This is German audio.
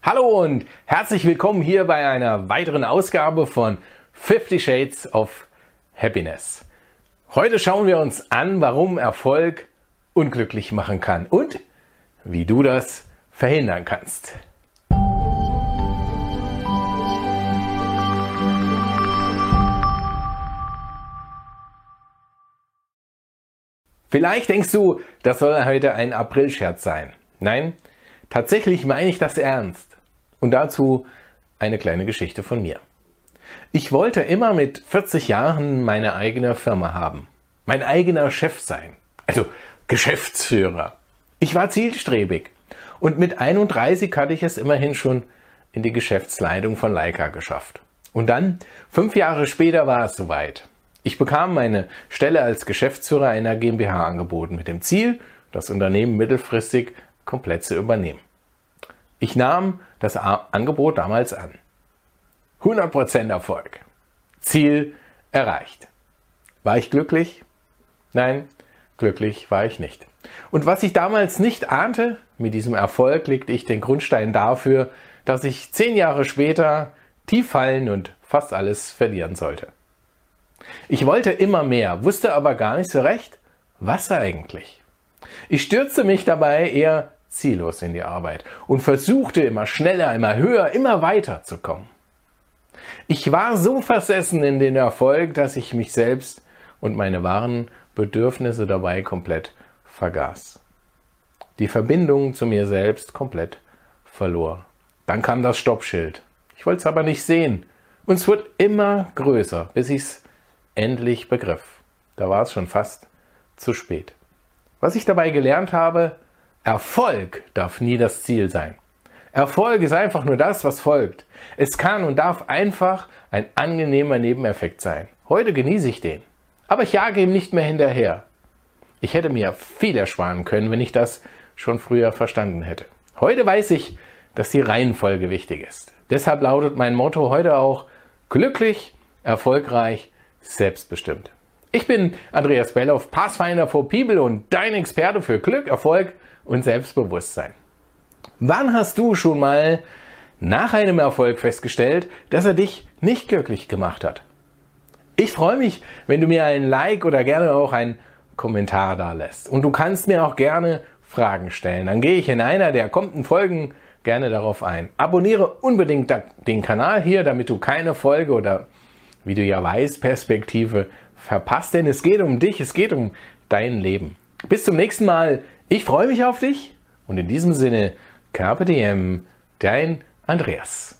Hallo und herzlich willkommen hier bei einer weiteren Ausgabe von 50 Shades of Happiness. Heute schauen wir uns an, warum Erfolg unglücklich machen kann und wie du das verhindern kannst. Vielleicht denkst du, das soll heute ein Aprilscherz sein. Nein, tatsächlich meine ich das ernst. Und dazu eine kleine Geschichte von mir. Ich wollte immer mit 40 Jahren meine eigene Firma haben. Mein eigener Chef sein. Also Geschäftsführer. Ich war zielstrebig. Und mit 31 hatte ich es immerhin schon in die Geschäftsleitung von Leica geschafft. Und dann, fünf Jahre später war es soweit. Ich bekam meine Stelle als Geschäftsführer einer GmbH angeboten mit dem Ziel, das Unternehmen mittelfristig komplett zu übernehmen. Ich nahm das Angebot damals an. 100% Erfolg. Ziel erreicht. War ich glücklich? Nein, glücklich war ich nicht. Und was ich damals nicht ahnte, mit diesem Erfolg legte ich den Grundstein dafür, dass ich zehn Jahre später tief fallen und fast alles verlieren sollte. Ich wollte immer mehr, wusste aber gar nicht so recht, was eigentlich. Ich stürzte mich dabei eher ziellos in die Arbeit und versuchte immer schneller, immer höher, immer weiter zu kommen. Ich war so versessen in den Erfolg, dass ich mich selbst und meine wahren Bedürfnisse dabei komplett vergaß. Die Verbindung zu mir selbst komplett verlor. Dann kam das Stoppschild. Ich wollte es aber nicht sehen. Und es wurde immer größer, bis ich es endlich begriff. Da war es schon fast zu spät. Was ich dabei gelernt habe, Erfolg darf nie das Ziel sein. Erfolg ist einfach nur das, was folgt. Es kann und darf einfach ein angenehmer Nebeneffekt sein. Heute genieße ich den. Aber ich jage ihm nicht mehr hinterher. Ich hätte mir viel ersparen können, wenn ich das schon früher verstanden hätte. Heute weiß ich, dass die Reihenfolge wichtig ist. Deshalb lautet mein Motto heute auch glücklich, erfolgreich, selbstbestimmt. Ich bin Andreas Belloff, Pathfinder for People und dein Experte für Glück, Erfolg und Selbstbewusstsein. Wann hast du schon mal nach einem Erfolg festgestellt, dass er dich nicht glücklich gemacht hat? Ich freue mich, wenn du mir ein Like oder gerne auch einen Kommentar da lässt. Und du kannst mir auch gerne Fragen stellen. Dann gehe ich in einer der kommenden Folgen gerne darauf ein. Abonniere unbedingt den Kanal hier, damit du keine Folge oder, wie du ja weißt, Perspektive verpasst. Denn es geht um dich, es geht um dein Leben. Bis zum nächsten Mal. Ich freue mich auf dich und in diesem Sinne, Diem, dein Andreas.